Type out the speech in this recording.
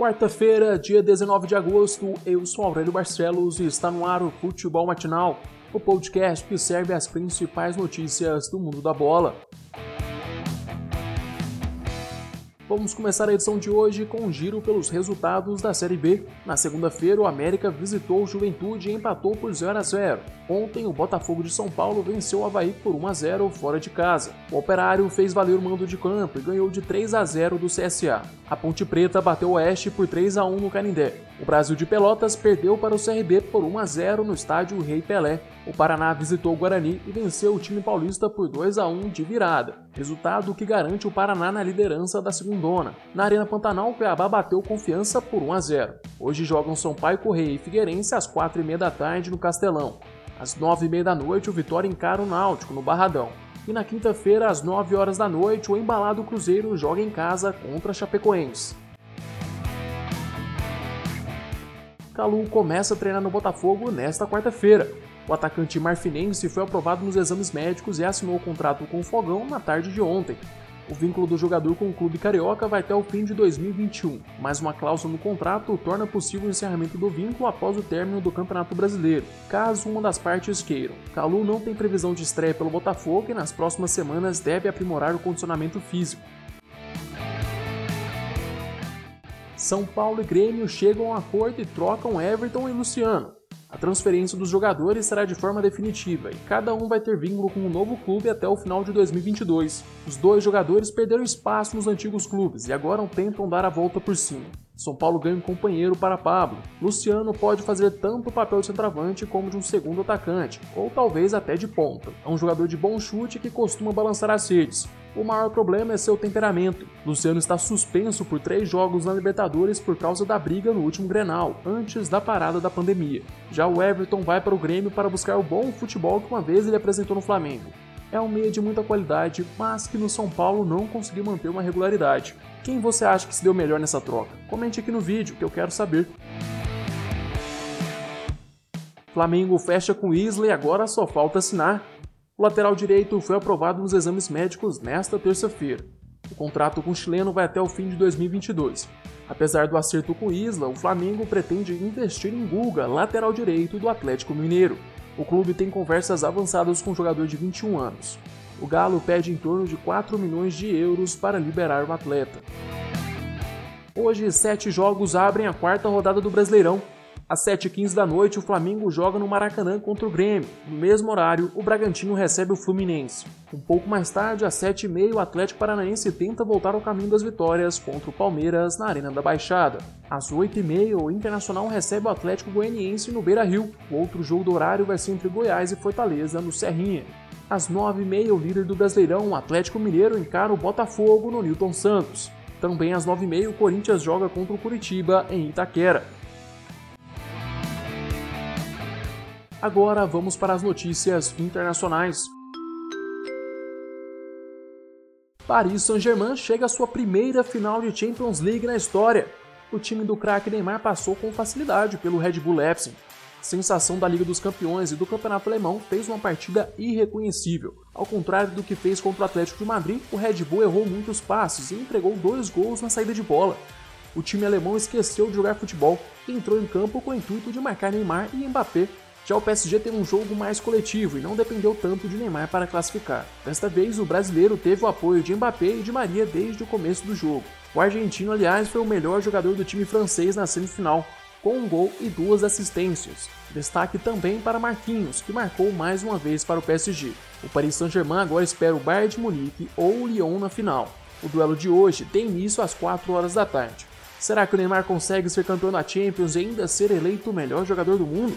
Quarta-feira, dia 19 de agosto, eu sou Aurélio Barcelos e está no ar o Futebol Matinal, o podcast que serve as principais notícias do mundo da bola. Vamos começar a edição de hoje com um giro pelos resultados da Série B. Na segunda-feira, o América visitou o Juventude e empatou por 0 a 0. Ontem, o Botafogo de São Paulo venceu o Havaí por 1 a 0 fora de casa. O Operário fez valer o mando de campo e ganhou de 3 a 0 do CSA. A Ponte Preta bateu o Oeste por 3 a 1 no Canindé. O Brasil de Pelotas perdeu para o CRB por 1 a 0 no estádio Rei Pelé. O Paraná visitou o Guarani e venceu o time paulista por 2 a 1 de virada, resultado que garante o Paraná na liderança da Na Arena Pantanal, o Cuiabá bateu confiança por 1 a 0. Hoje jogam São Paulo Correia e Figueirense às 4h30 da tarde no Castelão. Às 9h30 da noite, o Vitória encara o Náutico no Barradão. E na quinta-feira, às 9 horas da noite, o embalado Cruzeiro joga em casa contra Chapecoense. Calu começa a treinar no Botafogo nesta quarta-feira. O atacante marfinense foi aprovado nos exames médicos e assinou o contrato com o Fogão na tarde de ontem. O vínculo do jogador com o clube carioca vai até o fim de 2021, mas uma cláusula no contrato torna possível o encerramento do vínculo após o término do Campeonato Brasileiro, caso uma das partes queiram. Calu não tem previsão de estreia pelo Botafogo e nas próximas semanas deve aprimorar o condicionamento físico. São Paulo e Grêmio chegam a acordo e trocam Everton e Luciano. A transferência dos jogadores será de forma definitiva e cada um vai ter vínculo com um novo clube até o final de 2022. Os dois jogadores perderam espaço nos antigos clubes e agora tentam dar a volta por cima. São Paulo ganha um companheiro para Pablo. Luciano pode fazer tanto o papel de centroavante como de um segundo atacante, ou talvez até de ponta. É um jogador de bom chute que costuma balançar as redes. O maior problema é seu temperamento. Luciano está suspenso por três jogos na Libertadores por causa da briga no último Grenal, antes da parada da pandemia. Já o Everton vai para o Grêmio para buscar o bom futebol que uma vez ele apresentou no Flamengo. É um meia de muita qualidade, mas que no São Paulo não conseguiu manter uma regularidade. Quem você acha que se deu melhor nessa troca? Comente aqui no vídeo que eu quero saber. Flamengo fecha com Isla e agora só falta assinar. O lateral direito foi aprovado nos exames médicos nesta terça-feira. O contrato com o chileno vai até o fim de 2022. Apesar do acerto com Isla, o Flamengo pretende investir em Guga, lateral direito do Atlético Mineiro. O clube tem conversas avançadas com o jogador de 21 anos. O Galo pede em torno de 4 milhões de euros para liberar o atleta. Hoje, sete jogos abrem a quarta rodada do Brasileirão. Às 7h15 da noite, o Flamengo joga no Maracanã contra o Grêmio. No mesmo horário, o Bragantino recebe o Fluminense. Um pouco mais tarde, às 7h30, o Atlético Paranaense tenta voltar ao caminho das vitórias contra o Palmeiras na Arena da Baixada. Às 8h30, o Internacional recebe o Atlético Goianiense no Beira Rio. O outro jogo do horário vai ser entre Goiás e Fortaleza, no Serrinha. Às 9h30, o líder do Brasileirão, o Atlético Mineiro, encara o Botafogo no Newton Santos. Também às 9h30, o Corinthians joga contra o Curitiba em Itaquera. Agora vamos para as notícias internacionais. Paris Saint-Germain chega à sua primeira final de Champions League na história. O time do craque Neymar passou com facilidade pelo Red Bull Leipzig. sensação da Liga dos Campeões e do Campeonato Alemão fez uma partida irreconhecível. Ao contrário do que fez contra o Atlético de Madrid, o Red Bull errou muitos passes e entregou dois gols na saída de bola. O time alemão esqueceu de jogar futebol e entrou em campo com o intuito de marcar Neymar e Mbappé já o PSG teve um jogo mais coletivo e não dependeu tanto de Neymar para classificar. Desta vez, o brasileiro teve o apoio de Mbappé e de Maria desde o começo do jogo. O argentino, aliás, foi o melhor jogador do time francês na semifinal, com um gol e duas assistências. Destaque também para Marquinhos, que marcou mais uma vez para o PSG. O Paris Saint-Germain agora espera o Bayern de Munique ou o Lyon na final. O duelo de hoje tem início às 4 horas da tarde. Será que o Neymar consegue ser campeão da Champions e ainda ser eleito o melhor jogador do mundo?